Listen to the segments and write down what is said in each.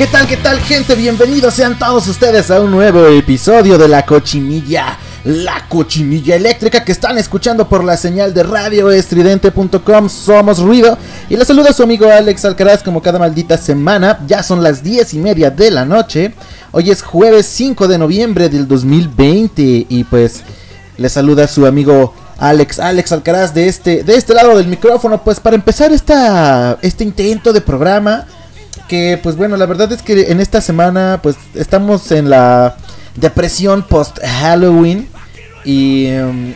¿Qué tal, qué tal, gente? Bienvenidos sean todos ustedes a un nuevo episodio de La Cochinilla. La cochinilla eléctrica que están escuchando por la señal de radio estridente.com. Somos ruido. Y les saluda su amigo Alex Alcaraz como cada maldita semana. Ya son las 10 y media de la noche. Hoy es jueves 5 de noviembre del 2020. Y pues les saluda su amigo Alex, Alex Alcaraz de este, de este lado del micrófono. Pues para empezar esta, este intento de programa que pues bueno, la verdad es que en esta semana pues estamos en la depresión post Halloween y, em,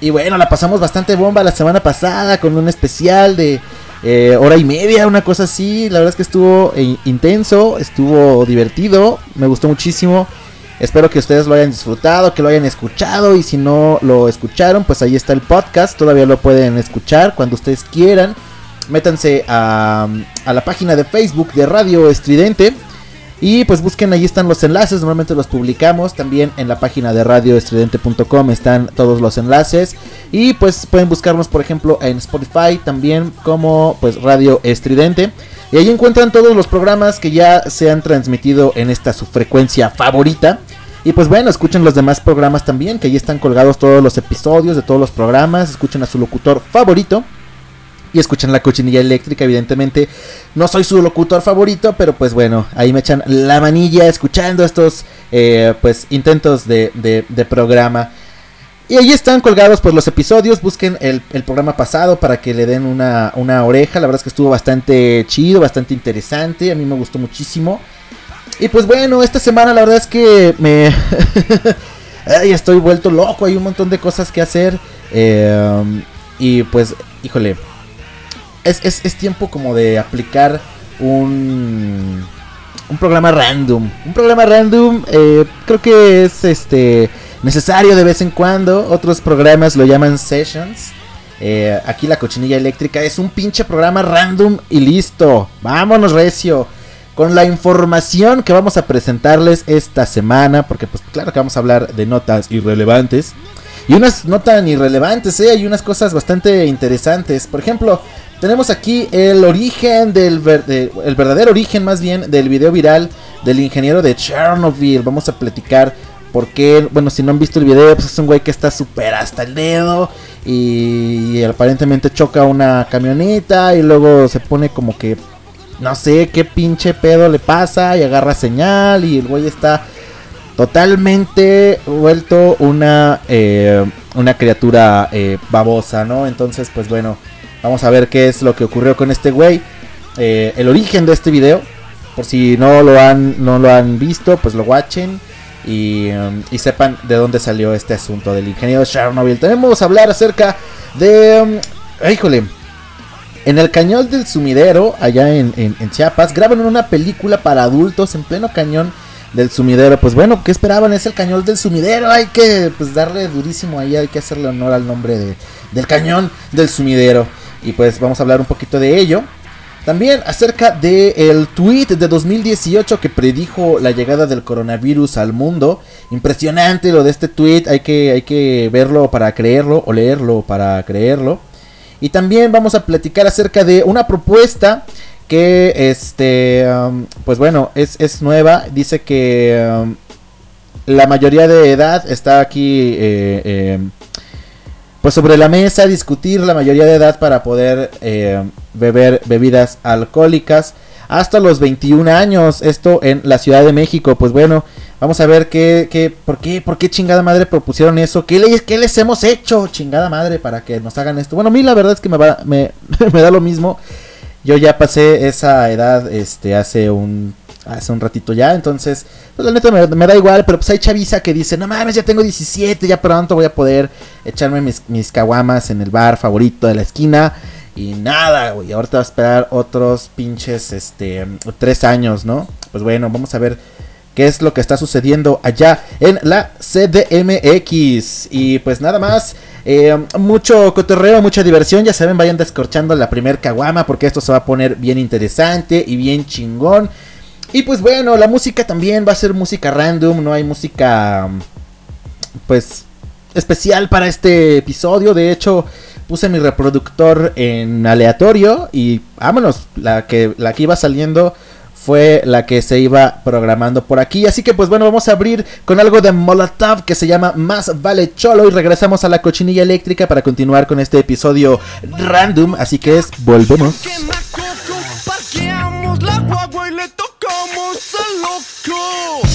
y bueno, la pasamos bastante bomba la semana pasada con un especial de eh, hora y media, una cosa así. La verdad es que estuvo eh, intenso, estuvo divertido, me gustó muchísimo. Espero que ustedes lo hayan disfrutado, que lo hayan escuchado y si no lo escucharon, pues ahí está el podcast, todavía lo pueden escuchar cuando ustedes quieran métanse a, la página de Facebook de Radio Estridente. Y pues busquen, ahí están los enlaces, normalmente los publicamos. También en la página de radioestridente.com están todos los enlaces. Y pues pueden buscarnos, por ejemplo, en Spotify también como pues Radio Estridente. Y ahí encuentran todos los programas que ya se han transmitido en esta su frecuencia favorita. Y pues bueno, escuchen los demás programas también, que ahí están colgados todos los episodios de todos los programas. Escuchen a su locutor favorito y escuchan la cochinilla eléctrica, evidentemente. No soy su locutor favorito, pero pues bueno, ahí me echan la manilla escuchando estos eh, pues intentos de, programa. Y ahí están colgados pues los episodios, busquen el, programa pasado para que le den una, una, oreja, la verdad es que estuvo bastante chido, bastante interesante, a mí me gustó muchísimo. Y pues bueno, esta semana la verdad es que me... Estoy vuelto loco, hay un montón de cosas que hacer. Eh, y pues, híjole, es, tiempo como de aplicar un, un programa random. Un programa random eh, creo que es este necesario de vez en cuando. Otros programas lo llaman sessions. Eh, aquí la cochinilla eléctrica es un pinche programa random y listo. Vámonos recio. Con la información que vamos a presentarles esta semana. Porque pues claro que vamos a hablar de notas irrelevantes. Y unas no tan irrelevantes, ¿eh? hay unas cosas bastante interesantes. Por ejemplo, tenemos aquí el origen del el verdadero origen más bien del video viral del ingeniero de Chernobyl. Vamos a platicar por qué, bueno, si no han visto el video, pues es un güey que está súper hasta el dedo y, aparentemente choca una camioneta y luego se pone como que no sé qué pinche pedo le pasa y agarra señal y el güey está totalmente vuelto una eh, una criatura eh, babosa, ¿no? Entonces, pues bueno, Vamos a ver qué es lo que ocurrió con este güey. Eh, el origen de este video. Por si no lo han, no lo han visto, pues lo watchen. Y, um, y sepan de dónde salió este asunto del ingeniero Chernobyl. Vamos a hablar acerca de... Um, híjole. En el cañón del sumidero, allá en, en, Chiapas, graban una película para adultos en pleno cañón del sumidero. Pues bueno, ¿qué esperaban? Es el cañón del sumidero. Hay que pues, darle durísimo ahí, hay que hacerle honor al nombre de, del cañón del sumidero y pues vamos a hablar un poquito de ello. También acerca del el tweet de 2018 que predijo la llegada del coronavirus al mundo. Impresionante lo de este tweet, hay que, hay que verlo para creerlo o leerlo para creerlo. Y también vamos a platicar acerca de una propuesta que, este, um, pues bueno, es, es, nueva. Dice que um, la mayoría de edad está aquí eh, eh, pues sobre la mesa discutir la mayoría de edad para poder eh, beber bebidas alcohólicas hasta los 21 años. Esto en la Ciudad de México. Pues bueno, Vamos a ver qué, qué, por qué, por qué chingada madre propusieron eso. ¿Qué, les, ¿Qué les hemos hecho, chingada madre, para que nos hagan esto? Bueno, a mí la verdad es que me, va, me, me da lo mismo. Yo ya pasé esa edad este, hace un hace un ratito ya. Entonces, pues la neta me, da igual. Pero pues hay chaviza que dice, no mames, ya tengo 17, ya pronto voy a poder echarme mis, mis caguamas en el bar favorito de la esquina. Y nada, güey, ahorita va a esperar otros pinches, este, tres años, ¿no? Pues bueno, vamos a ver qué es lo que está sucediendo allá en la CDMX. Y pues nada más, eh, mucho cotorreo, mucha diversión. Ya saben, vayan descorchando la primer caguama porque esto se va a poner bien interesante y bien chingón. Y pues bueno, la música también va a ser música random, no hay música pues especial para este episodio. De hecho, puse mi reproductor en aleatorio y vámonos, la que, la que iba saliendo fue la que se iba programando por aquí. Así que pues bueno, vamos a abrir con algo de Molotov que se llama Más vale cholo y regresamos a la cochinilla eléctrica para continuar con este episodio random. Así que es, volvemos. cool.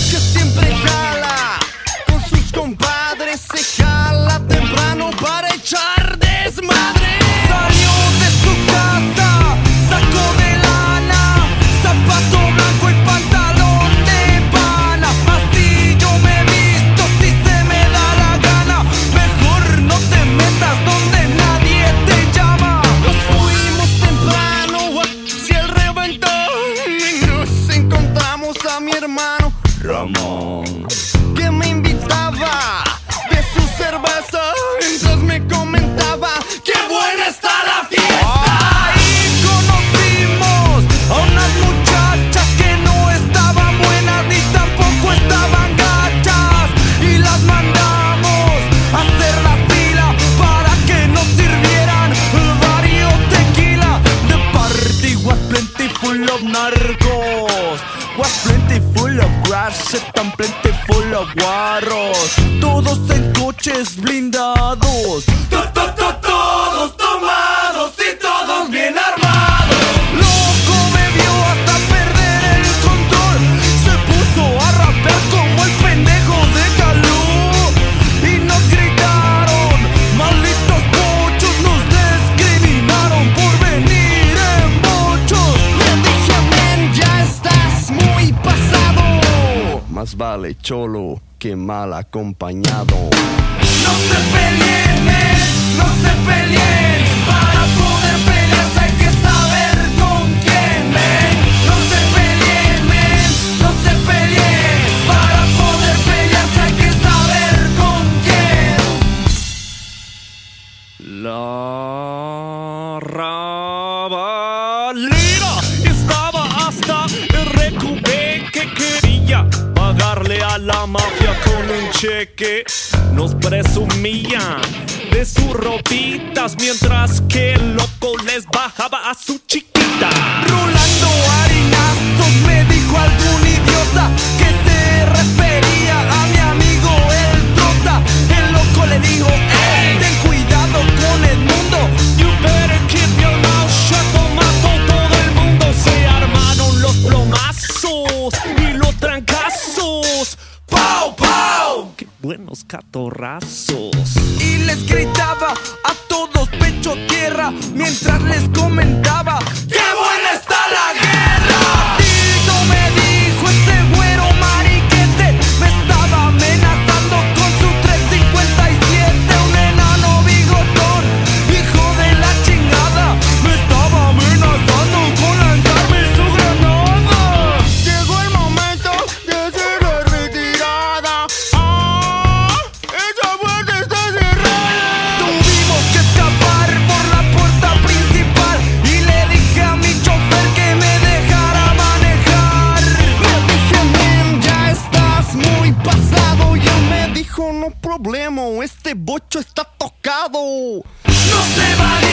Blindados. Cholo que mal acompañado. No se peleen, no se peleen, para poder pelear hay que saber con quién, No se peleen, no se peleen, para poder pelear hay que saber con quién. La con un cheque. Nos presumían de sus ropitas mientras que el loco les bajaba a su chiquita. Rolando harinazos me dijo algún idiota que se refería a mi amigo el trota. El loco le dijo, buenos catorrazos! Y les gritaba a todos pecho tierra mientras les comentaba ¡Qué buena problema, este bocho está tocado. No se valien,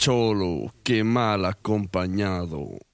cholo que mal acompañado.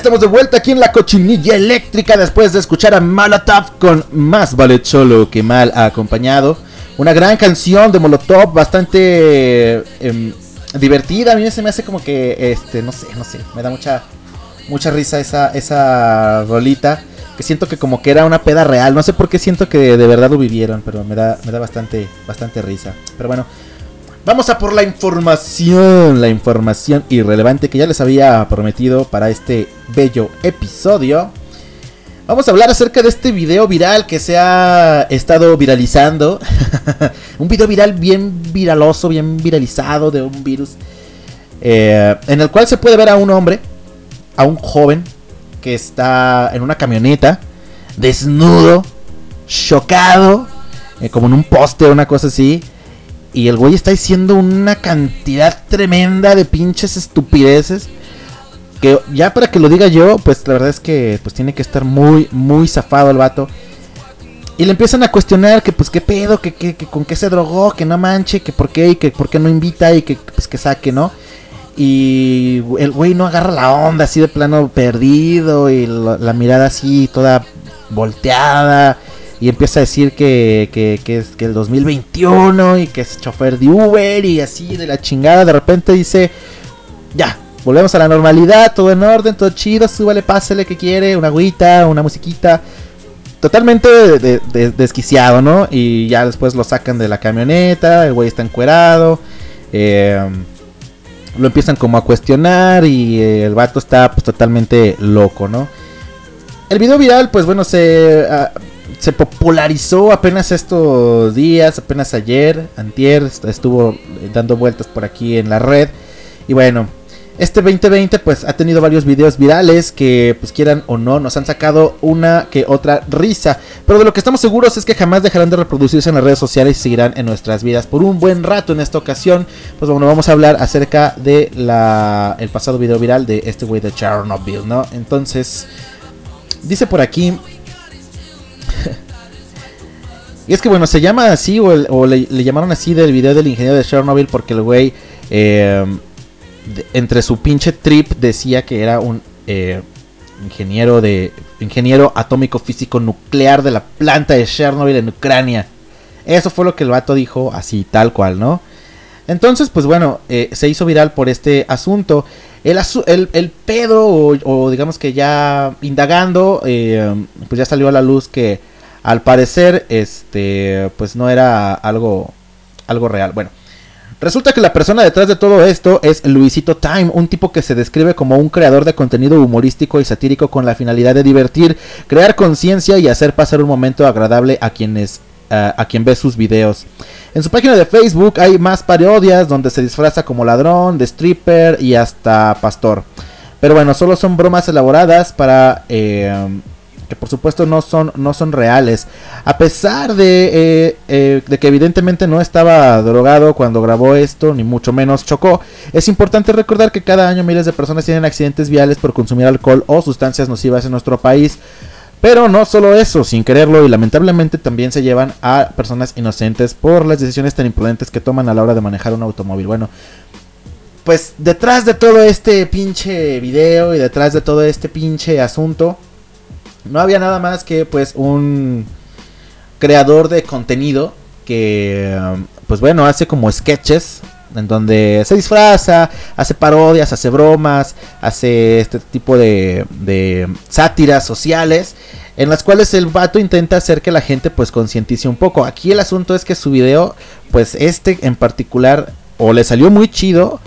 Estamos de vuelta aquí en la cochinilla eléctrica después de escuchar a Molotov con Más vale solo que mal acompañado. Una gran canción de Molotov, bastante em, divertida. A mí se me hace como que, este, no sé, no sé, me da mucha, mucha risa esa, esa rolita. Que siento que como que era una peda real. No sé por qué siento que de verdad lo vivieron, pero me da, me da bastante, bastante risa. Pero bueno, Vamos a por la información, la información irrelevante que ya les había prometido para este bello episodio. Vamos a hablar acerca de este video viral que se ha estado viralizando. un video viral bien viraloso, bien viralizado de un virus. eh, en el cual se puede ver a un hombre, a un joven, que está en una camioneta, desnudo, chocado, eh, como en un poste o una cosa así. Y el güey está diciendo una cantidad tremenda de pinches estupideces. Que ya para que lo diga yo, pues la verdad es que pues tiene que estar muy, muy zafado el vato. Y le empiezan a cuestionar que pues qué pedo, que, que- con qué se drogó, que no manche, que por qué, y que por qué no invita y que pues que saque, ¿no? Y el güey no agarra la onda así de plano perdido y la mirada así toda volteada. Y empieza a decir que, que, que es que el 2021 y que es chofer de Uber y así de la chingada. De repente dice, ya, volvemos a la normalidad, todo en orden, todo chido, súbale, pásale que quiere, una agüita, una musiquita. Totalmente de- de- de- desquiciado, ¿no? Y ya después lo sacan de la camioneta, el güey está encuerado. eh, lo empiezan como a cuestionar y eh, el vato está pues totalmente loco, ¿no? El video viral, pues bueno, se, ah, se popularizó apenas estos días, apenas ayer, antier, est- estuvo dando vueltas por aquí en la red. Y bueno, este 2020 pues ha tenido varios videos virales que pues quieran o no nos han sacado una que otra risa. Pero de lo que estamos seguros es que jamás dejarán de reproducirse en las redes sociales y seguirán en nuestras vidas por un buen rato en esta ocasión. Pues bueno, vamos a hablar acerca de la el pasado video viral de este güey de Chernobyl, ¿no? Entonces, dice por aquí y es que bueno, se llama así o, le, llamaron así del video del ingeniero de Chernobyl porque el güey eh, entre su pinche trip decía que era un eh, ingeniero de ingeniero atómico físico nuclear de la planta de Chernobyl en Ucrania. Eso fue lo que el vato dijo así tal cual, ¿no? Entonces, pues bueno, eh, se hizo viral por este asunto. El, asu- el, el pedo, o, digamos que ya indagando, pues ya salió a la luz que al parecer, este, pues no era algo, algo real. Bueno, resulta que la persona detrás de todo esto es Luisito Time, un tipo que se describe como un creador de contenido humorístico y satírico con la finalidad de divertir, crear conciencia y hacer pasar un momento agradable a quienes a, a quien ve sus videos. En su página de Facebook hay más parodias donde se disfraza como ladrón, de stripper y hasta pastor. Pero bueno, solo son bromas elaboradas para eh, que por supuesto no son, no son reales. A pesar de, eh, eh, de que evidentemente no estaba drogado cuando grabó esto, ni mucho menos chocó, es importante recordar que cada año miles de personas tienen accidentes viales por consumir alcohol o sustancias nocivas en nuestro país. Pero no solo eso, sin quererlo y lamentablemente también se llevan a personas inocentes por las decisiones tan imprudentes que toman a la hora de manejar un automóvil. Bueno, pues detrás de todo este pinche video y detrás de todo este pinche asunto, no había nada más que pues un creador de contenido que um, pues bueno hace como sketches en donde se disfraza, hace parodias, hace bromas, hace este tipo de, de sátiras sociales en las cuales el vato intenta hacer que la gente pues concientice un poco. Aquí el asunto es que su video pues este en particular o le salió muy chido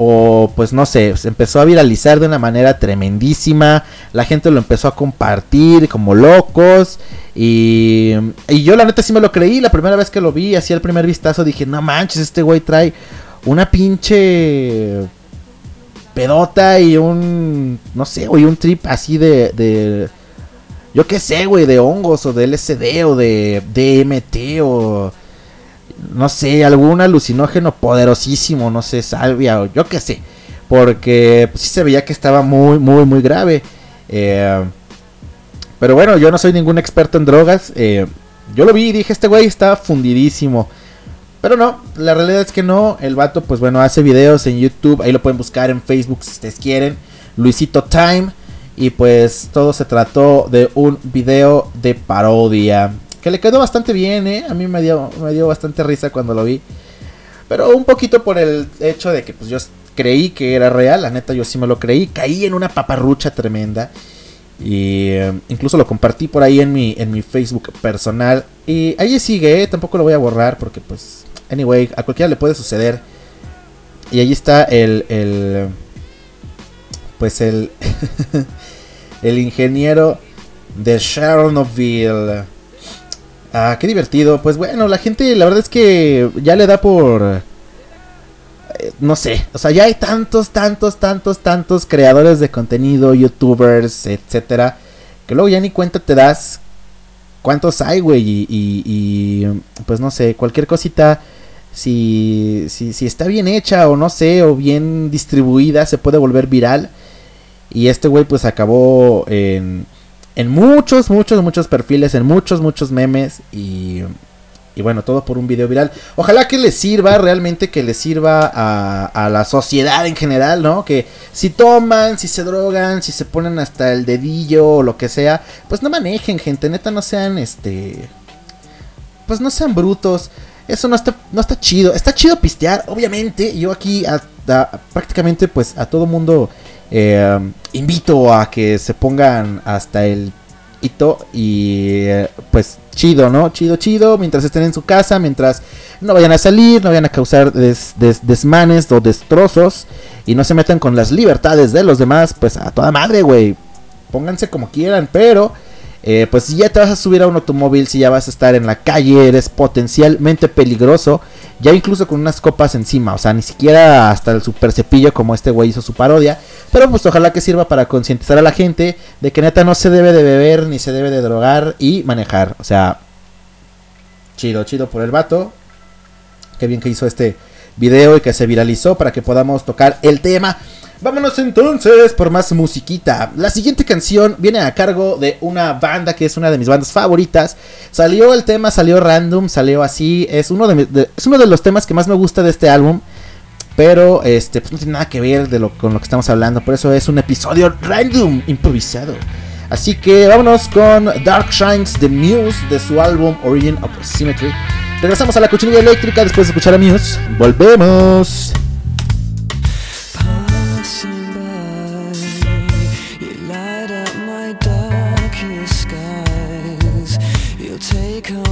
o pues no sé, se empezó a viralizar de una manera tremendísima, la gente lo empezó a compartir como locos y, y yo la neta sí me lo creí, la primera vez que lo vi, así al primer vistazo dije, no manches, este güey trae una pinche pedota y un, no sé, güey, un trip así de, de yo qué sé, güey, de hongos o de LSD o de DMT o no sé, algún alucinógeno poderosísimo, no sé, salvia o yo qué sé. Porque pues, sí se veía que estaba muy, muy, muy grave. Eh, pero bueno, yo no soy ningún experto en drogas. Eh, yo lo vi y dije, este güey está fundidísimo. Pero no, la realidad es que no. El vato, pues bueno, hace videos en YouTube. Ahí lo pueden buscar en Facebook si ustedes quieren. Luisito Time. Y pues todo se trató de un video de parodia. Que le quedó bastante bien, ¿eh? A mí me dio, me dio bastante risa cuando lo vi. Pero un poquito por el hecho de que pues yo creí que era real. La neta yo sí me lo creí. Caí en una paparrucha tremenda. Y eh, incluso lo compartí por ahí en mi, en mi Facebook personal. Y ahí sigue, ¿eh? tampoco lo voy a borrar porque pues... Anyway, a cualquiera le puede suceder. Y ahí está el... el pues el... el ingeniero de Chernobyl. Ah, qué divertido. Pues bueno, la gente, la verdad es que ya le da por. eh, No sé, o sea, ya hay tantos, tantos, tantos, tantos creadores de contenido, youtubers, etcétera, que luego ya ni cuenta te das cuántos hay, güey, y, y- y, pues no sé, cualquier cosita, si, si, si está bien hecha o no sé, o bien distribuida, se puede volver viral. Y este güey pues acabó en, en muchos, muchos, muchos perfiles, en muchos, muchos memes y, y bueno, todo por un video viral. Ojalá que les sirva, realmente que les sirva a, a la sociedad en general, ¿no? Que si toman, si se drogan, si se ponen hasta el dedillo o lo que sea, pues no manejen, gente, neta, no sean este... Pues no sean brutos. Eso no está, no está chido. Está chido pistear, obviamente. Yo aquí prácticamente pues a todo mundo eh, invito a que se pongan hasta el hito y pues chido, ¿no? Chido, chido, mientras estén en su casa, mientras no vayan a salir, no vayan a causar des- des- desmanes o destrozos y no se metan con las libertades de los demás, pues a toda madre, güey. Pónganse como quieran, pero eh, pues si ya te vas a subir a un automóvil, si ya vas a estar en la calle, eres potencialmente peligroso, ya incluso con unas copas encima, o sea, ni siquiera hasta el super cepillo como este güey hizo su parodia, pero pues ojalá que sirva para concientizar a la gente de que neta no se debe de beber, ni se debe de drogar y manejar, o sea, chido, chido por el vato, qué bien que hizo este video y que se viralizó para que podamos tocar el tema. Vámonos entonces por más musiquita. La siguiente canción viene a cargo de una banda que es una de mis bandas favoritas. Salió el tema, salió random, salió así. Es uno de, es uno de los temas que más me gusta de este álbum. Pero este pues no tiene nada que ver de lo, con lo que estamos hablando. Por eso es un episodio random, improvisado. Así que vámonos con Dark Shines The Muse de su álbum Origin of Symmetry. Regresamos a la cochinilla eléctrica después de escuchar a Muse. Volvemos. take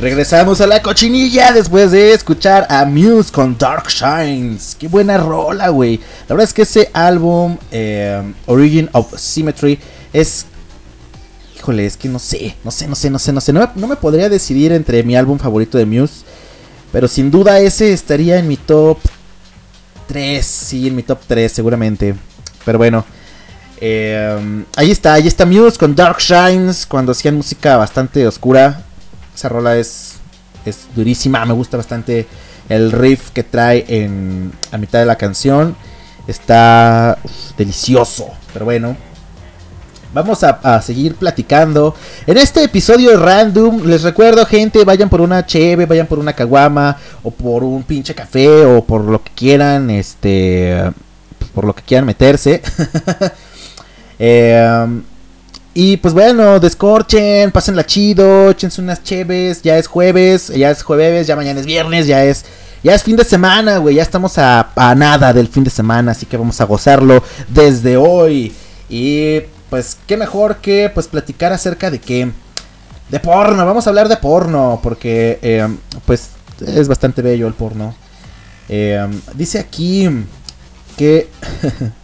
Regresamos a la cochinilla después de escuchar a Muse con Dark Shines. Qué buena rola, güey. La verdad es que ese álbum, eh, Origin of Symmetry, es... Híjole, es que no sé, no sé, no sé, no sé, no sé. No me, podría decidir entre mi álbum favorito de Muse. Pero sin duda ese estaría en mi top 3. Sí, en mi top 3 seguramente. Pero bueno. eh, ahí está, ahí está Muse con Dark Shines. Cuando hacían música bastante oscura. Esa rola es, es durísima. Me gusta bastante el riff que trae en, a mitad de la canción. Está delicioso. Pero bueno. Vamos a, a seguir platicando. En este episodio random, les recuerdo, gente, vayan por una cheve, vayan por una caguama, o por un pinche café, o por lo que quieran, este, por lo que quieran meterse. Eh, y pues bueno, descorchen, pásenla chido, échense unas cheves, ya es jueves, ya es jueves, ya mañana es viernes, ya es ya es fin de semana, güey, ya estamos a, a nada del fin de semana, así que vamos a gozarlo desde hoy. Y pues qué mejor que pues platicar acerca de qué de porno, vamos a hablar de porno porque eh, pues es bastante bello el porno. Eh, dice aquí que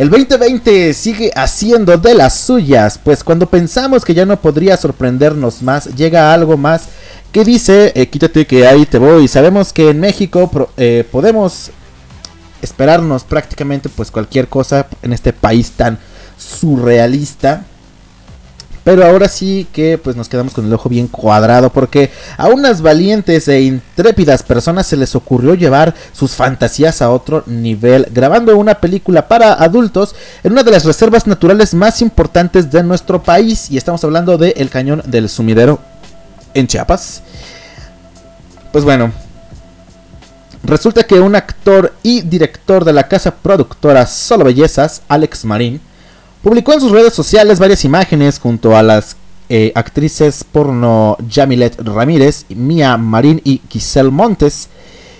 El 2020 sigue haciendo de las suyas, pues cuando pensamos que ya no podría sorprendernos más, llega algo más que dice, eh, quítate que ahí te voy. Sabemos que en México eh, podemos esperarnos prácticamente pues cualquier cosa en este país tan surrealista. Pero ahora sí que pues nos quedamos con el ojo bien cuadrado porque a unas valientes e intrépidas personas se les ocurrió llevar sus fantasías a otro nivel grabando una película para adultos en una de las reservas naturales más importantes de nuestro país y estamos hablando de El Cañón del Sumidero en Chiapas. Pues bueno, resulta que un actor y director de la casa productora Solo Bellezas, Alex Marín, Publicó en sus redes sociales varias imágenes junto a las eh, actrices porno Jamilet Ramírez, Mia Marín y Giselle Montes.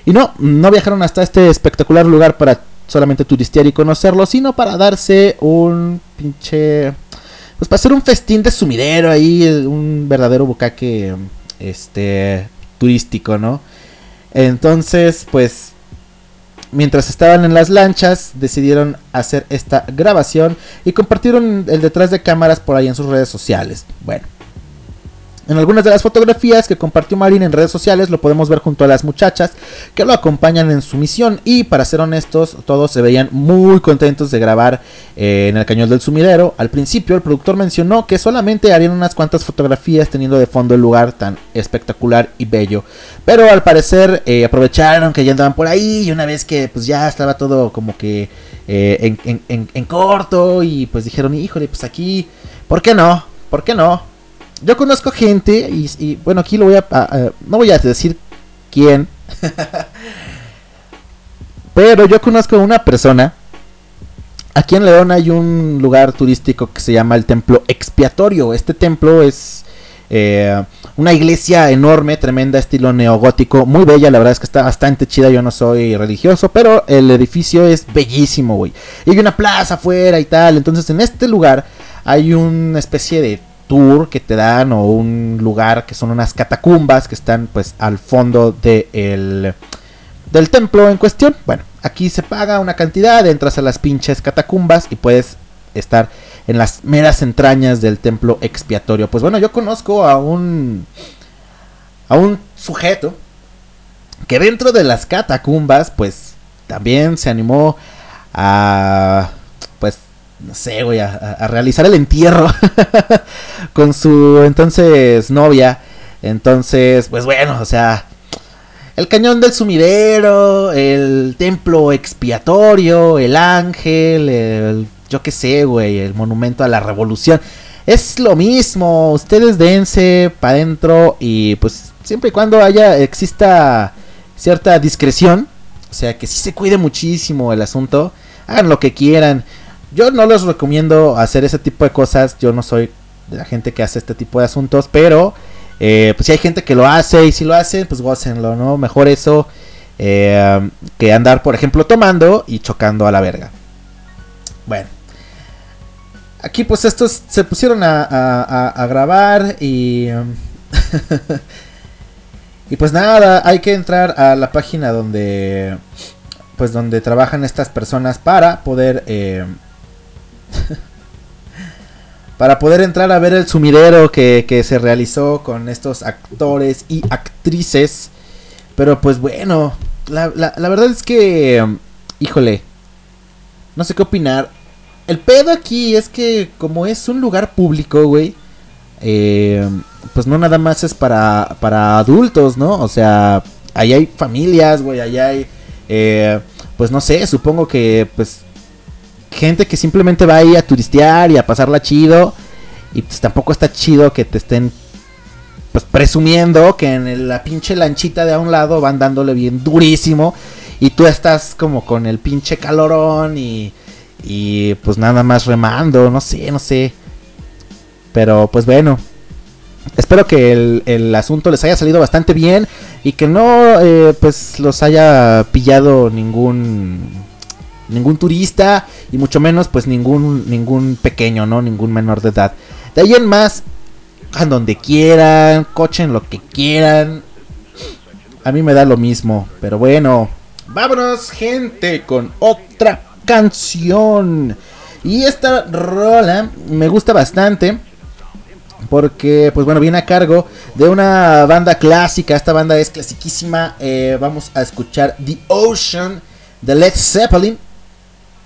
Y no, no viajaron hasta este espectacular lugar para solamente turistear y conocerlo, sino para darse un pinche... Pues para hacer un festín de sumidero ahí, un verdadero bucaque este, turístico, ¿no? Entonces, pues mientras estaban en las lanchas, decidieron hacer esta grabación y compartieron el detrás de cámaras por ahí en sus redes sociales. Bueno, en algunas de las fotografías que compartió Marín en redes sociales lo podemos ver junto a las muchachas que lo acompañan en su misión y para ser honestos todos se veían muy contentos de grabar eh, en el cañón del sumidero. Al principio el productor mencionó que solamente harían unas cuantas fotografías teniendo de fondo el lugar tan espectacular y bello. Pero al parecer eh, aprovecharon que ya andaban por ahí y una vez que pues ya estaba todo como que eh, en, en- en- en corto y pues dijeron, híjole, pues aquí, ¿por qué no? ¿Por qué no? Yo conozco gente y, y, bueno, aquí lo voy a- no voy a decir quién, pero yo conozco una persona. Aquí en León hay un lugar turístico que se llama el Templo Expiatorio. Este templo es eh, una iglesia enorme, tremenda, estilo neogótico, muy bella. La verdad es que está bastante chida. Yo no soy religioso, pero el edificio es bellísimo, güey. Y hay una plaza afuera y tal. Entonces, en este lugar hay una especie de tour que te dan o un lugar que son unas catacumbas que están pues al fondo de el- del templo en cuestión. Bueno, aquí se paga una cantidad, entras a las pinches catacumbas y puedes estar en las meras entrañas del templo expiatorio. Pues bueno, yo conozco a un a un sujeto que dentro de las catacumbas pues también se animó a no sé, güey, a, a- realizar el entierro con su entonces novia. Entonces, pues bueno, o sea, el cañón del sumidero, el templo expiatorio, el ángel, el, yo qué sé, güey, el monumento a la revolución. Es lo mismo, ustedes dense para adentro y pues siempre y cuando haya, exista cierta discreción, o sea, que sí se cuide muchísimo el asunto, hagan lo que quieran. Yo no les recomiendo hacer ese tipo de cosas, yo no soy de la gente que hace este tipo de asuntos, pero eh, pues si hay gente que lo hace y si lo hacen, pues gócenlo, ¿no? Mejor eso eh, que andar, por ejemplo, tomando y chocando a la verga. Bueno. Aquí pues estos se pusieron a, grabar y... Y pues nada, hay que entrar a la página donde pues donde trabajan estas personas para poder eh, para poder entrar a ver el sumidero que, que se realizó con estos actores y actrices. Pero pues bueno, la, la- verdad es que, um, híjole, no sé qué opinar. El pedo aquí es que como es un lugar público, güey, eh, pues no nada más es para, para adultos, ¿no? O sea, ahí hay familias, güey, ahí hay, eh, pues no sé, supongo que pues gente que simplemente va ahí a turistear y a pasarla chido. Y pues tampoco está chido que te estén pues presumiendo que en la pinche lanchita de a un lado van dándole bien durísimo. Y tú estás como con el pinche calorón y, y pues nada más remando, no sé, no sé. Pero pues bueno. Espero que el, el asunto les haya salido bastante bien y que no eh, pues los haya pillado ningún ningún turista y mucho menos pues ningún ningún pequeño, ¿no? Ningún menor de edad. De ahí en más cojan donde quieran, cochen lo que quieran. A mí me da lo mismo, pero bueno, vámonos gente con otra canción. Y esta rola me gusta bastante porque pues bueno viene a cargo de una banda clásica esta banda es clasiquísima Eh, vamos a escuchar The Ocean de Led Zeppelin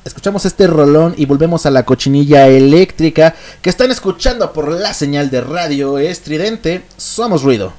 escuchamos este rolón y volvemos a la cochinilla eléctrica que están escuchando por la señal de radio estridente. Somos ruido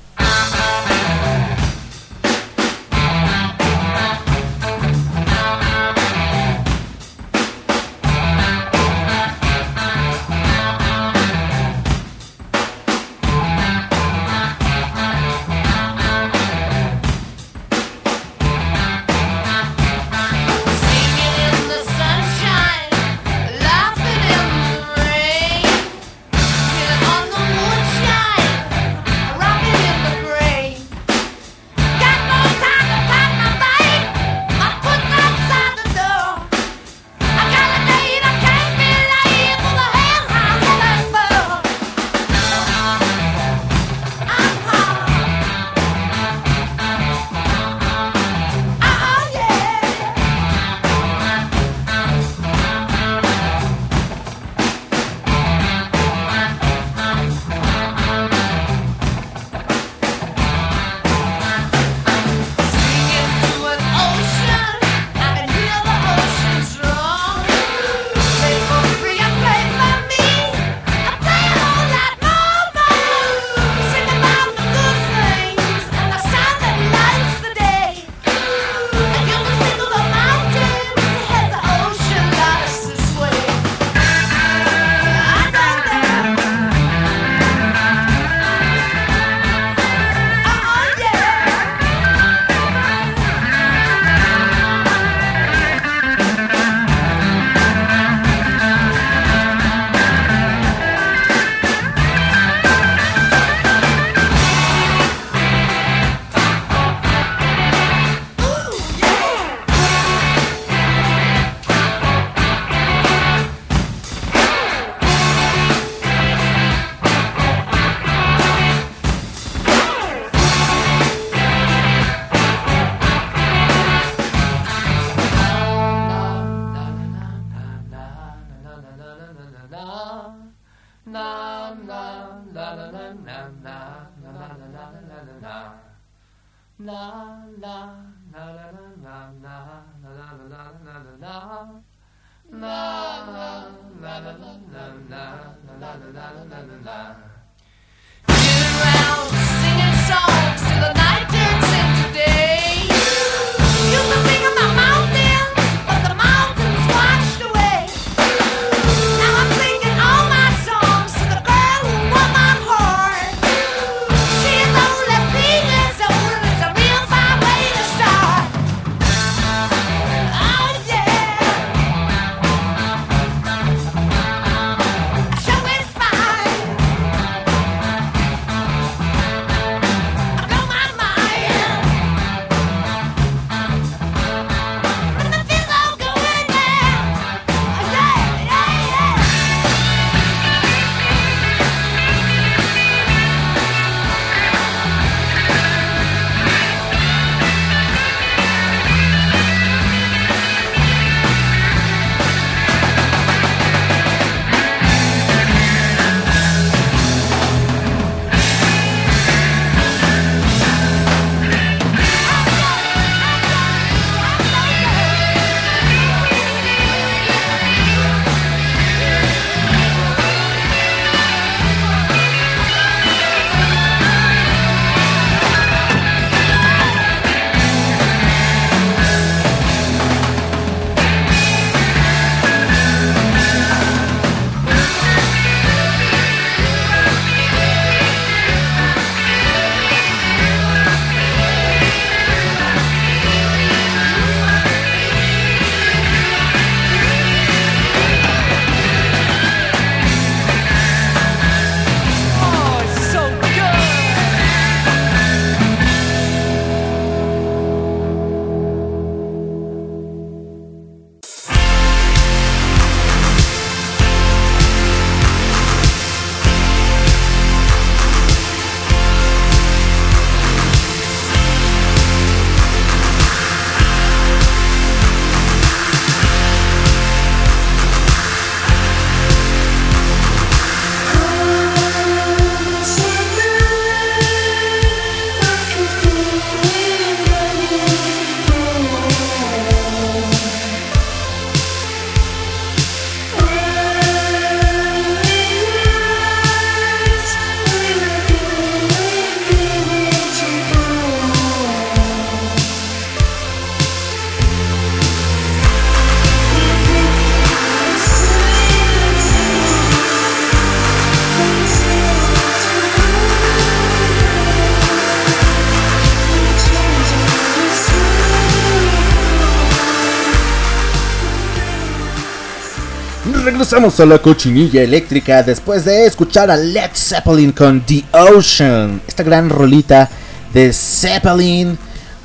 regresamos a la cochinilla eléctrica después de escuchar a Led Zeppelin con The Ocean. Esta gran rolita de Zeppelin.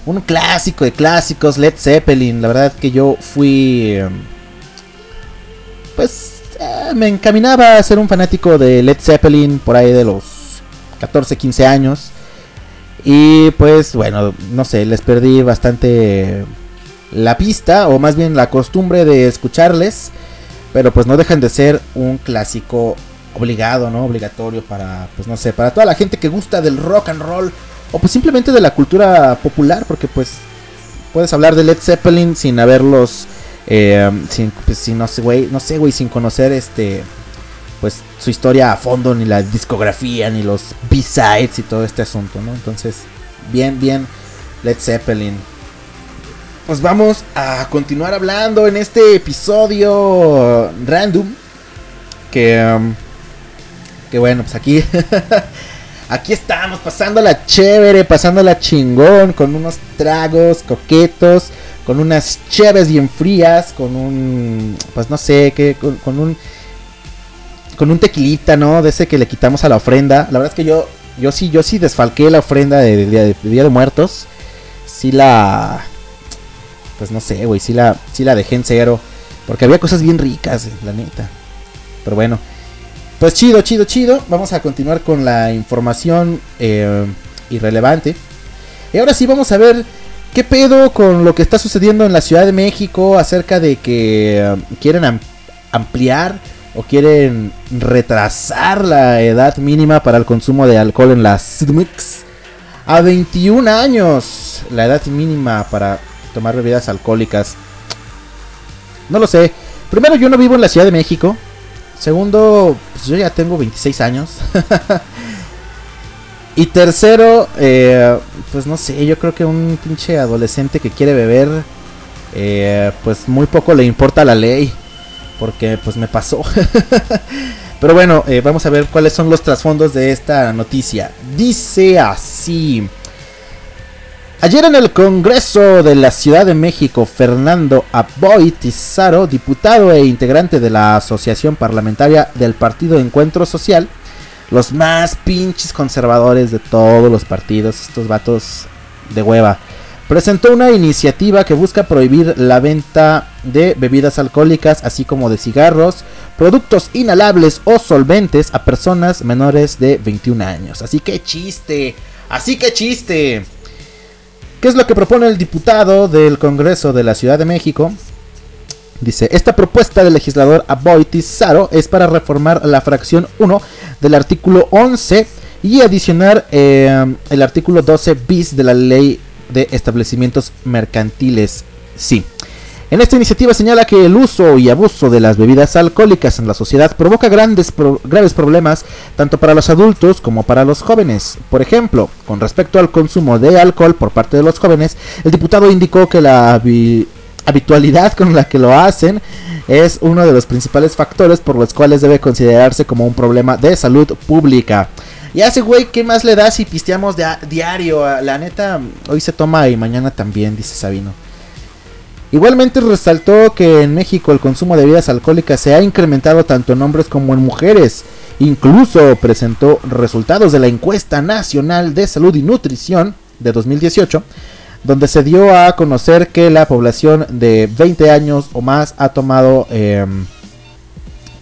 Un clásico de clásicos, Led Zeppelin. La verdad que yo fui... eh, Pues eh, me encaminaba a ser un fanático de Led Zeppelin por ahí de los 14, 15 años. Y pues bueno, no sé, les perdí bastante la pista o más bien la costumbre de escucharles. Pero pues no dejan de ser un clásico obligado, ¿no? Obligatorio para, pues no sé, para toda la gente que gusta del rock and roll o pues simplemente de la cultura popular, porque pues puedes hablar de Led Zeppelin sin haberlos, eh, sin, pues, sin, no sé, güey, no sé, güey, sin conocer este, pues su historia a fondo, ni la discografía, ni los B-sides y todo este asunto, ¿no? Entonces, bien, bien, Led Zeppelin. Pues vamos a continuar hablando en este episodio random. Que, um, que bueno, pues aquí, aquí estamos pasándola chévere, pasándola chingón, con unos tragos coquetos, con unas chéves bien frías, con un, pues no sé, que, con, un, con un tequilita, ¿no? De ese que le quitamos a la ofrenda. La verdad es que yo, yo sí, yo sí desfalqué la ofrenda de- de Día de Muertos. Sí la, pues no sé, güey, sí la, la dejé en cero. Porque había cosas bien ricas, eh, la neta. Pero bueno. Pues chido, chido, chido. Vamos a continuar con la información eh, irrelevante. Y ahora sí vamos a ver qué pedo con lo que está sucediendo en la Ciudad de México acerca de que eh, quieren am- ampliar o quieren retrasar la edad mínima para el consumo de alcohol en las CDMX a 21 años. La edad mínima para tomar bebidas alcohólicas. No lo sé. Primero, yo no vivo en la Ciudad de México. Segundo, pues yo ya tengo 26 años. y tercero, eh, pues no sé, yo creo que un pinche adolescente que quiere beber, eh, pues muy poco le importa la ley. Porque pues me pasó. Pero bueno, eh, vamos a ver cuáles son los trasfondos de esta noticia. Dice así. Ayer en el Congreso de la Ciudad de México, Fernando Aboy Tizaro, diputado e integrante de la Asociación Parlamentaria del Partido Encuentro Social, los más pinches conservadores de todos los partidos, estos vatos de hueva, presentó una iniciativa que busca prohibir la venta de bebidas alcohólicas, así como de cigarros, productos inhalables o solventes a personas menores de 21 años. Así que chiste, así que chiste. ¿Qué es lo que propone el diputado del Congreso de la Ciudad de México? Dice, esta propuesta del legislador Aboy Tizaro es para reformar la fracción 1 del artículo 11 y adicionar eh, el artículo 12 bis de la ley de establecimientos mercantiles. Sí. En esta iniciativa señala que el uso y abuso de las bebidas alcohólicas en la sociedad provoca grandes pro- graves problemas tanto para los adultos como para los jóvenes. Por ejemplo, con respecto al consumo de alcohol por parte de los jóvenes, el diputado indicó que la habi- habitualidad con la que lo hacen es uno de los principales factores por los cuales debe considerarse como un problema de salud pública. Y ese güey, ¿qué más le da si pisteamos diario? La neta, hoy se toma y mañana también, dice Sabino. Igualmente resaltó que en México el consumo de bebidas alcohólicas se ha incrementado tanto en hombres como en mujeres. Incluso presentó resultados de la encuesta nacional de salud y nutrición de 2018, donde se dio a conocer que la población de 20 años o más ha tomado em,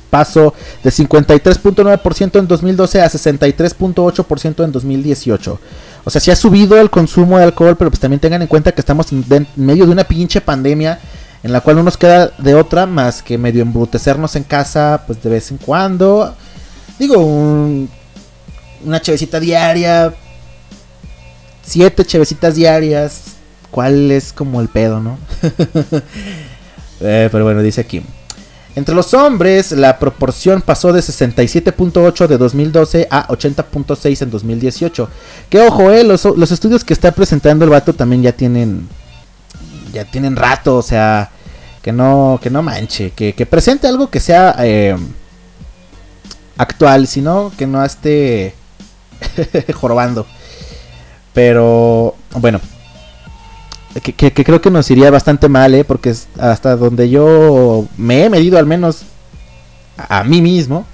paso de 53.9% en 2012 a 63.8% en 2018. O sea, sí ha subido el consumo de alcohol, pero pues también tengan en cuenta que estamos en medio de una pinche pandemia en la cual no nos queda de otra más que medio embrutecernos en casa, pues de vez en cuando. Digo, un- una chevecita diaria, siete chevecitas diarias. ¿Cuál es como el pedo, no? Eh, pero bueno, dice aquí. Entre los hombres, la proporción pasó de 67.8 de 2012 a 80.6 en 2018. Que ojo, eh, los, estudios que está presentando el vato también ya tienen. Ya tienen rato, o sea. Que no, que no manche. Que, que presente algo que sea eh, actual, sino que no esté jorobando. Pero, bueno. Que, creo que nos iría bastante mal, ¿eh? Porque hasta donde yo me he medido al menos a, a mí mismo.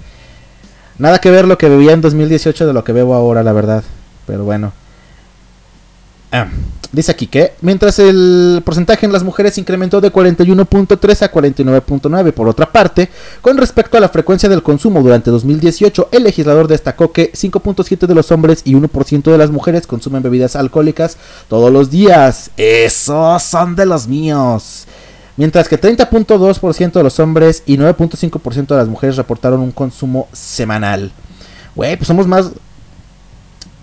Nada que ver lo que bebía en 2018 de lo que bebo ahora, la verdad. Pero bueno. Ah, dice aquí que mientras el porcentaje en las mujeres incrementó de 41.3 a 49.9, por otra parte, con respecto a la frecuencia del consumo durante 2018, el legislador destacó que 5.7 de los hombres y 1% de las mujeres consumen bebidas alcohólicas todos los días. Esos son de los míos. Mientras que 30.2% de los hombres y 9.5% de las mujeres reportaron un consumo semanal. Güey, pues somos más...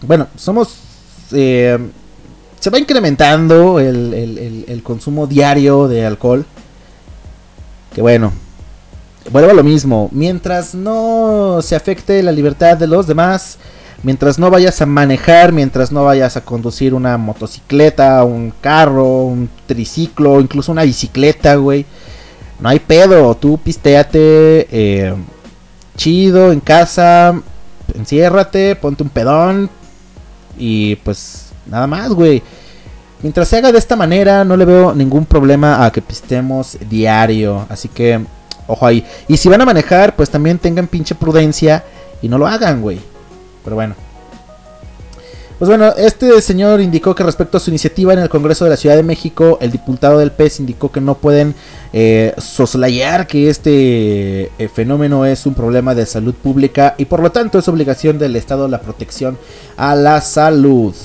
Bueno, somos... eh, se va incrementando el, el- el- consumo diario de alcohol. Que bueno, vuelvo a lo mismo. Mientras no se afecte la libertad de los demás, mientras no vayas a manejar, mientras no vayas a conducir una motocicleta, un carro, un triciclo, incluso una bicicleta, güey. No hay pedo, tú pistéate eh, chido en casa, enciérrate, ponte un pedón y pues nada más, güey. Mientras se haga de esta manera, no le veo ningún problema a que pistemos diario. Así que, ojo ahí. Y si van a manejar, pues también tengan pinche prudencia y no lo hagan, güey. Pero bueno. Pues bueno, este señor indicó que respecto a su iniciativa en el Congreso de la Ciudad de México, el diputado del PES indicó que no pueden eh, soslayar que este eh, fenómeno es un problema de salud pública y por lo tanto es obligación del Estado la protección a la salud.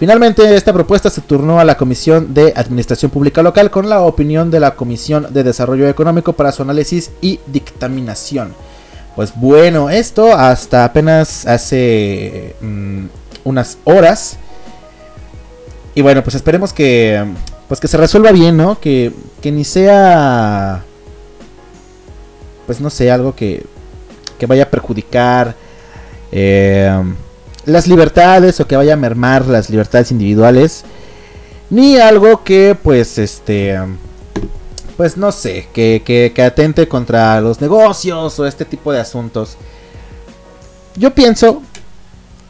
Finalmente, esta propuesta se turnó a la Comisión de Administración Pública Local con la opinión de la Comisión de Desarrollo Económico para su análisis y dictaminación. Pues bueno, esto hasta apenas hace mm, unas horas. Y bueno, pues esperemos que pues que se resuelva bien, ¿no? Que, que ni sea pues no sé, algo que, que vaya a perjudicar eh, las libertades o que vaya a mermar las libertades individuales. Ni algo que pues este pues no sé, que, que, que atente contra los negocios o este tipo de asuntos. Yo pienso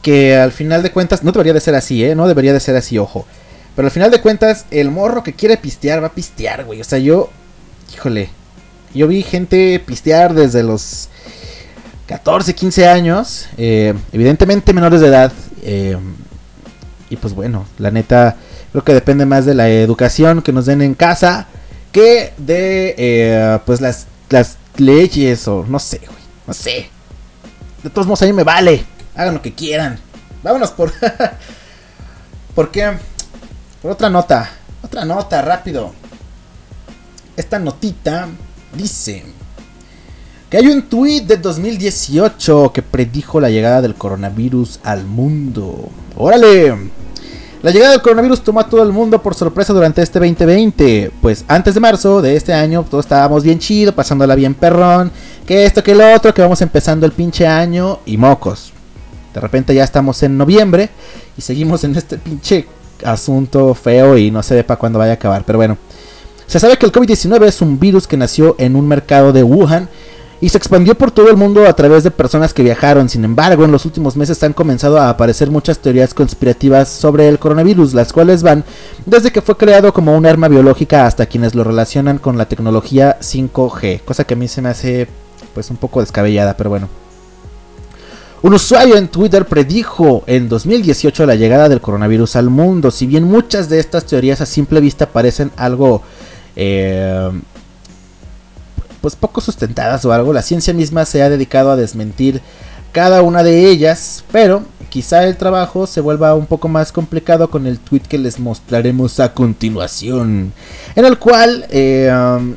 que al final de cuentas, no debería de ser así, ¿eh? No debería de ser así, ojo. Pero al final de cuentas, el morro que quiere pistear va a pistear, güey. O sea, yo, híjole, yo vi gente pistear desde los 14, 15 años, eh, evidentemente menores de edad. eh, y pues bueno, la neta, creo que depende más de la educación que nos den en casa que de eh, pues las, las leyes o no sé, güey, no sé. De todos modos, a me vale. Hagan lo que quieran. Vámonos por. ¿Por qué? Por otra nota. Otra nota, rápido. Esta notita dice que hay un tweet de 2018 que predijo la llegada del coronavirus al mundo. ¡Órale! La llegada del coronavirus tomó a todo el mundo por sorpresa durante este 2020. Pues antes de marzo de este año todos estábamos bien chido, pasándola bien perrón. Que esto, que lo otro, que vamos empezando el pinche año y mocos. De repente ya estamos en noviembre y seguimos en este pinche asunto feo y no se ve para cuándo vaya a acabar. Pero bueno, se sabe que el COVID-19 es un virus que nació en un mercado de Wuhan y se expandió por todo el mundo a través de personas que viajaron. Sin embargo, en los últimos meses han comenzado a aparecer muchas teorías conspirativas sobre el coronavirus, las cuales van desde que fue creado como un arma biológica hasta quienes lo relacionan con la tecnología 5G, cosa que a mí se me hace pues un poco descabellada, pero bueno. Un usuario en Twitter predijo en 2018 la llegada del coronavirus al mundo. Si bien muchas de estas teorías a simple vista parecen algo eh, pues poco sustentadas o algo, la ciencia misma se ha dedicado a desmentir cada una de ellas, pero quizá el trabajo se vuelva un poco más complicado con el tweet que les mostraremos a continuación, en el cual eh, um,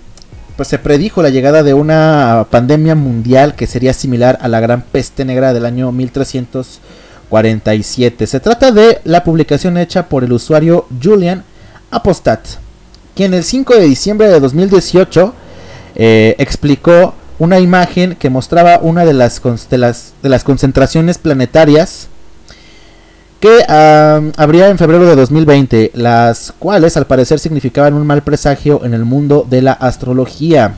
pues se predijo la llegada de una pandemia mundial que sería similar a la gran peste negra del año 1347. Se trata de la publicación hecha por el usuario Julian Apostat, quien el 5 de diciembre de 2018 eh, explicó una imagen que mostraba una de las, de las, concentraciones planetarias que habría en febrero de 2020, las cuales al parecer significaban un mal presagio en el mundo de la astrología.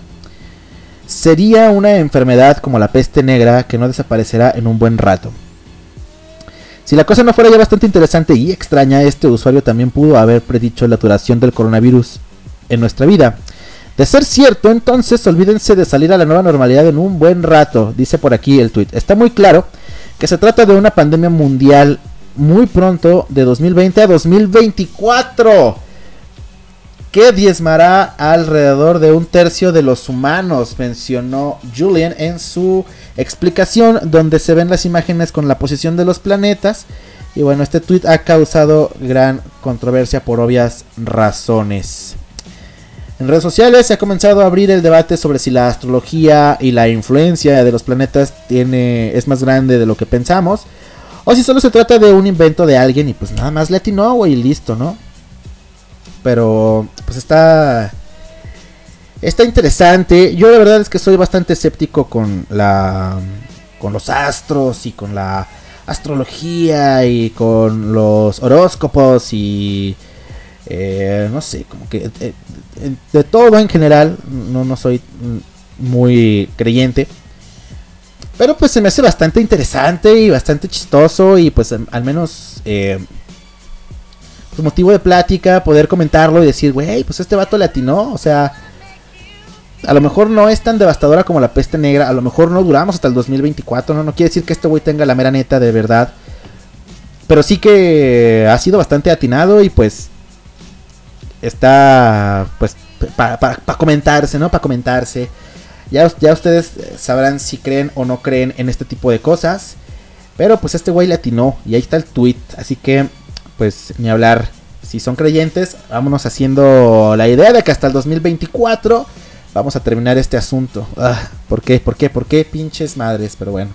Sería una enfermedad como la peste negra que no desaparecerá en un buen rato. Si la cosa no fuera ya bastante interesante y extraña, este usuario también pudo haber predicho la duración del coronavirus en nuestra vida. De ser cierto, entonces olvídense de salir a la nueva normalidad en un buen rato, dice por aquí el tweet. Está muy claro que se trata de una pandemia mundial muy pronto, de 2020 a 2024, que diezmará alrededor de un tercio de los humanos, mencionó Julian en su explicación, donde se ven las imágenes con la posición de los planetas. Y bueno, este tweet ha causado gran controversia por obvias razones. En redes sociales se ha comenzado a abrir el debate sobre si la astrología y la influencia de los planetas tiene, es más grande de lo que pensamos. O si solo se trata de un invento de alguien y pues nada más le y listo, ¿no? Pero pues está... Está interesante. Yo de verdad es que soy bastante escéptico con la... Con los astros y con la astrología y con los horóscopos y... eh, no sé, como que... eh, eh, de todo en general, no, no soy muy creyente. Pero pues se me hace bastante interesante y bastante chistoso y pues al al menos eh, pues, motivo de plática, poder comentarlo y decir, güey, pues este vato latinó, o sea, a lo mejor no es tan devastadora como la peste negra, a lo mejor no duramos hasta el 2024, no, no quiere decir que este güey tenga la mera neta de verdad, pero sí que ha sido bastante atinado y pues está, pues, para comentarse, ¿no? Para comentarse. Ya, ya ustedes sabrán si creen o no creen en este tipo de cosas. Pero pues este güey le atinó. Y ahí está el tweet. Así que, pues, ni hablar. Si son creyentes, vámonos haciendo la idea de que hasta el 2024 vamos a terminar este asunto. Ah, ¿Por qué? ¿Por qué? ¿Por qué? Pinches madres. Pero bueno.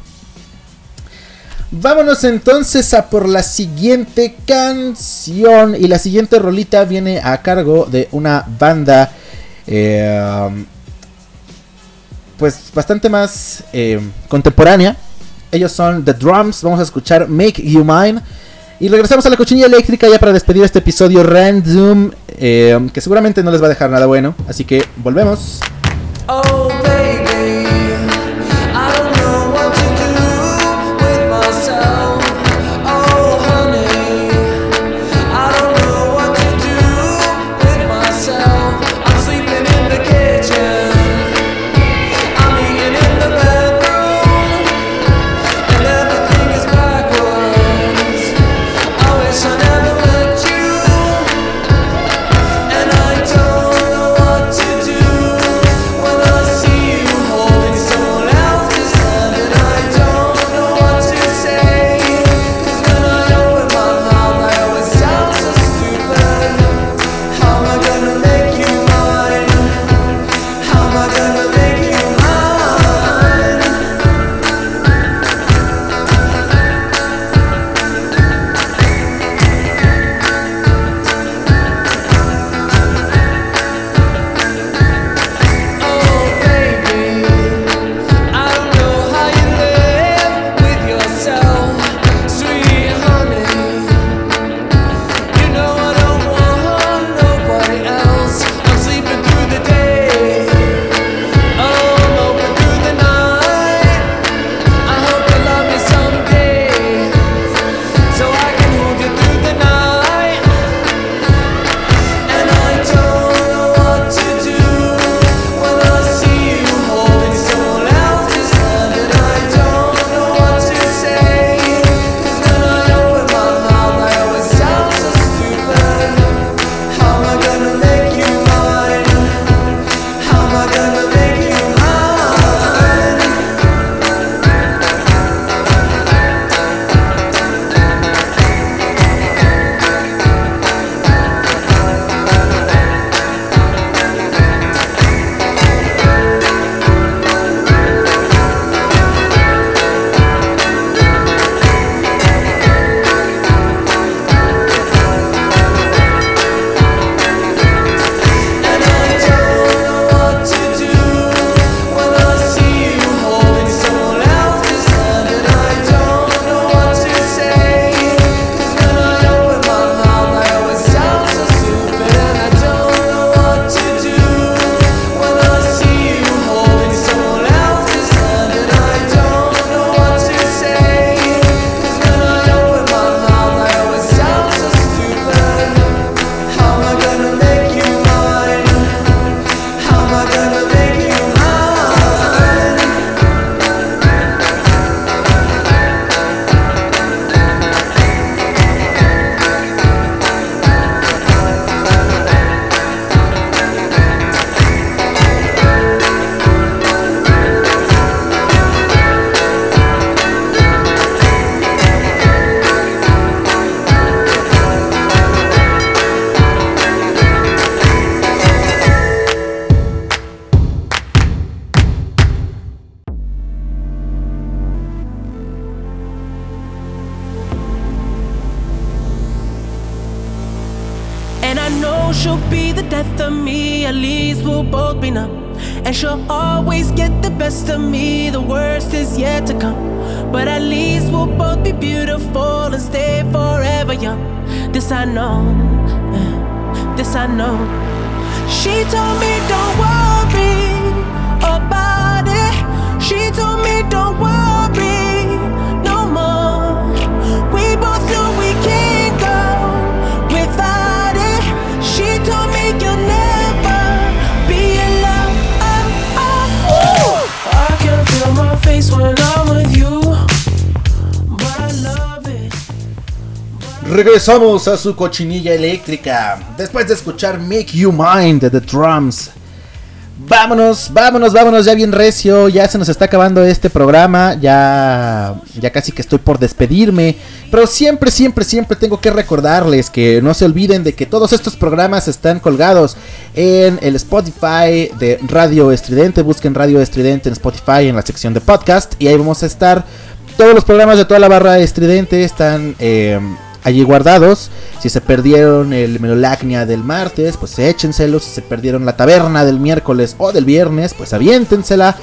Vámonos entonces a por la siguiente canción. Y la siguiente rolita viene a cargo de una banda. eh, pues bastante más eh, contemporánea. Ellos son The Drums. Vamos a escuchar Make You Mine. Y regresamos a la cochinilla eléctrica ya para despedir este episodio random. eh, que seguramente no les va a dejar nada bueno. Así que volvemos. Oh Regresamos a su cochinilla eléctrica. Después de escuchar Make You Mind de The Drums. Vámonos, vámonos, vámonos, ya bien recio. Ya se nos está acabando este programa. Ya, ya casi que estoy por despedirme. Pero siempre, siempre, siempre tengo que recordarles que no se olviden de que todos estos programas están colgados en el Spotify de Radio Estridente. Busquen Radio Estridente en Spotify en la sección de podcast. Y ahí vamos a estar. Todos los programas de toda la barra estridente están eh, allí guardados. Si se perdieron el Melolacnia del martes, pues échenselos. Si se perdieron la taberna del miércoles o del viernes, pues aviéntensela.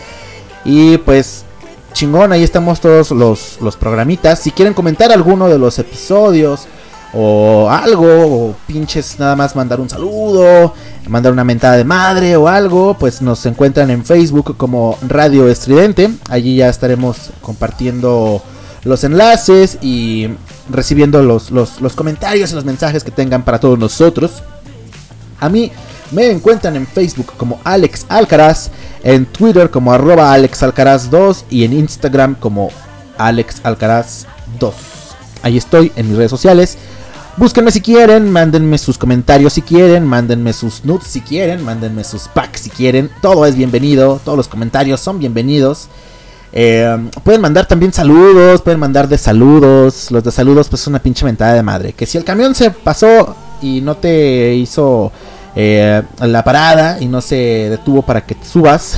Y pues chingón, ahí estamos todos los, los programitas. Si quieren comentar alguno de los episodios o algo, o pinches nada más mandar un saludo, mandar una mentada de madre o algo, pues nos encuentran en Facebook como Radio Estridente. Allí ya estaremos compartiendo los enlaces y recibiendo los, los, los comentarios y los mensajes que tengan para todos nosotros. A mí me encuentran en Facebook como Alex Alcaraz, en Twitter como arroba Alex Alcaraz 2 y en Instagram como Alex Alcaraz 2. Ahí estoy en mis redes sociales. Búsquenme si quieren, mándenme sus comentarios si quieren, mándenme sus nudes si quieren, mándenme sus packs si quieren. Todo es bienvenido, todos los comentarios son bienvenidos. Eh, pueden mandar también saludos, pueden mandar de saludos. Los de saludos, pues es una pinche mentada de madre. Que si el camión se pasó y no te hizo eh, la parada y no se detuvo para que te subas,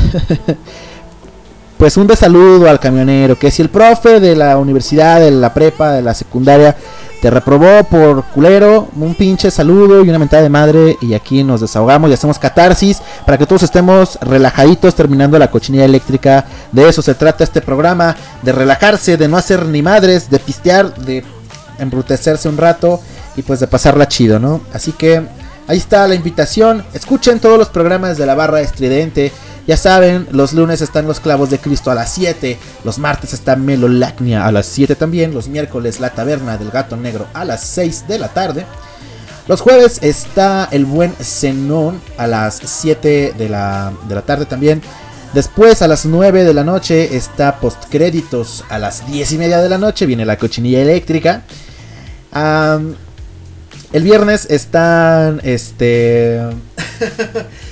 pues un de saludo al camionero. Que si el profe de la universidad, de la prepa, de la secundaria, te reprobó por culero, un pinche saludo y una mentada de madre. Y aquí nos desahogamos y hacemos catarsis para que todos estemos relajaditos terminando la cochinilla eléctrica. De eso se trata este programa: de relajarse, de no hacer ni madres, de pistear, de embrutecerse un rato y pues de pasarla chido, ¿no? Así que ahí está la invitación. Escuchen todos los programas de la barra estridente. Ya saben, los lunes están los clavos de Cristo a las 7, los martes está Melolacnia a las 7 también, los miércoles la taberna del gato negro a las 6 de la tarde. Los jueves está el buen Zenón a las 7 de la, de la tarde también. Después a las 9 de la noche está postcréditos a las 10 y media de la noche. Viene la cochinilla eléctrica. El viernes están este...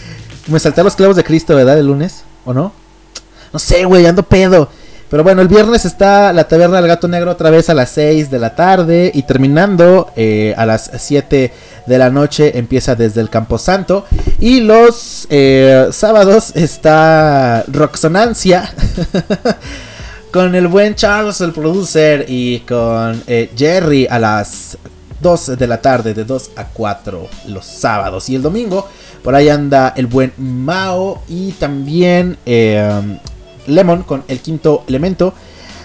Me salté los clavos de Cristo, ¿verdad? El lunes, ¿o no? No sé, güey, ando pedo. Pero bueno, el viernes está la taberna del gato negro otra vez a las 6 de la tarde. Y terminando eh, a las 7 de la noche empieza desde el Camposanto. Y los eh, sábados está Roxonancia. con el buen Charles, el producer. Y con eh, Jerry a las 2 de la tarde, de 2 a 4 los sábados. Y el domingo, por ahí anda el buen Mao y también eh, Lemon con el quinto elemento.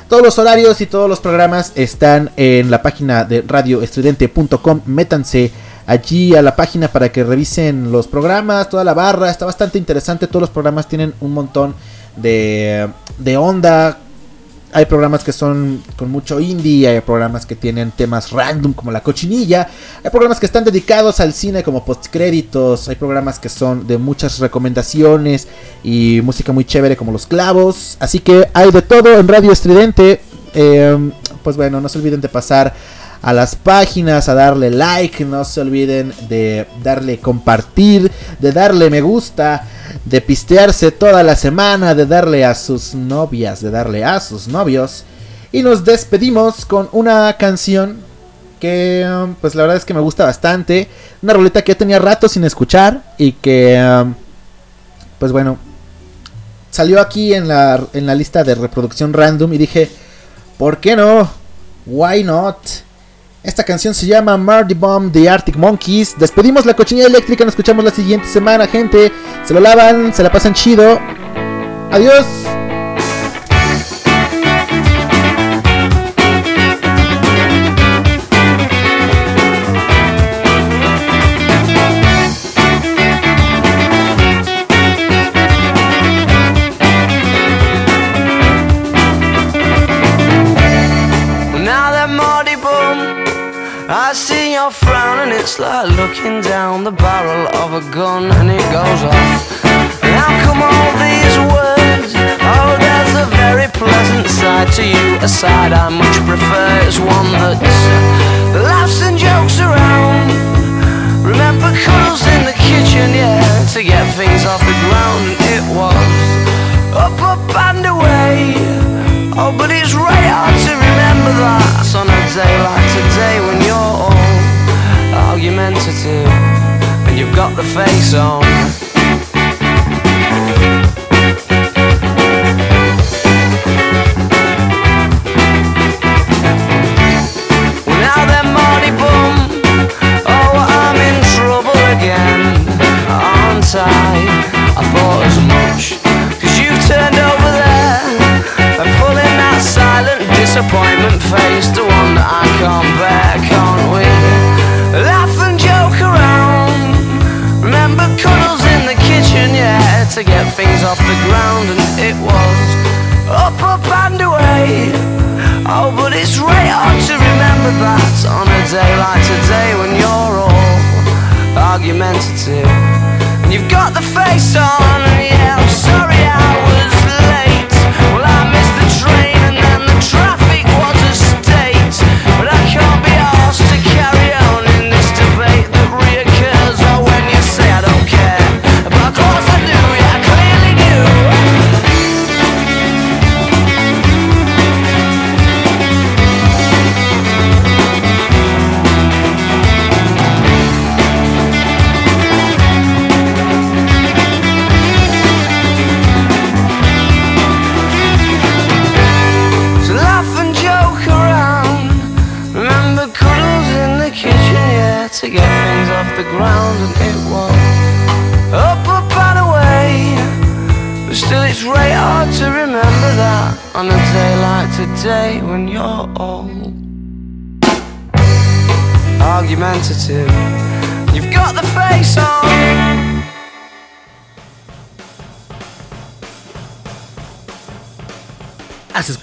Todos los horarios y todos los programas están en la página de radioestridente.com. Métanse allí a la página para que revisen los programas, toda la barra. Está bastante interesante. Todos los programas tienen un montón de, de onda. Hay programas que son con mucho indie, hay programas que tienen temas random como la cochinilla, hay programas que están dedicados al cine como postcréditos, hay programas que son de muchas recomendaciones y música muy chévere como Los Clavos, así que hay de todo en Radio Estridente. Eh, pues bueno, no se olviden de pasar a las páginas, a darle like, no se olviden de darle compartir, de darle me gusta, de pistearse toda la semana, de darle a sus novias, de darle a sus novios. Y nos despedimos con una canción que um, pues la verdad es que me gusta bastante, una roleta que ya tenía rato sin escuchar y que um, pues bueno, salió aquí en la, en la lista de reproducción random y dije, ¿por qué no? Why not? Esta canción se llama Mardy Bomb de Arctic Monkeys. Despedimos la cochinilla eléctrica, nos escuchamos la siguiente semana, gente. Se lo lavan, se la pasan chido. Adiós. It's like looking down the barrel of a gun and it goes off. And how come all these words? Oh, there's a very pleasant side to you, a side I much prefer is one that's uh, laughs and jokes around. Remember cuddles in the kitchen, yeah, to get things off the ground it was up, up and away. Oh, but it's right hard to remember that on a day like today when you're all argumentative and you've got the face on.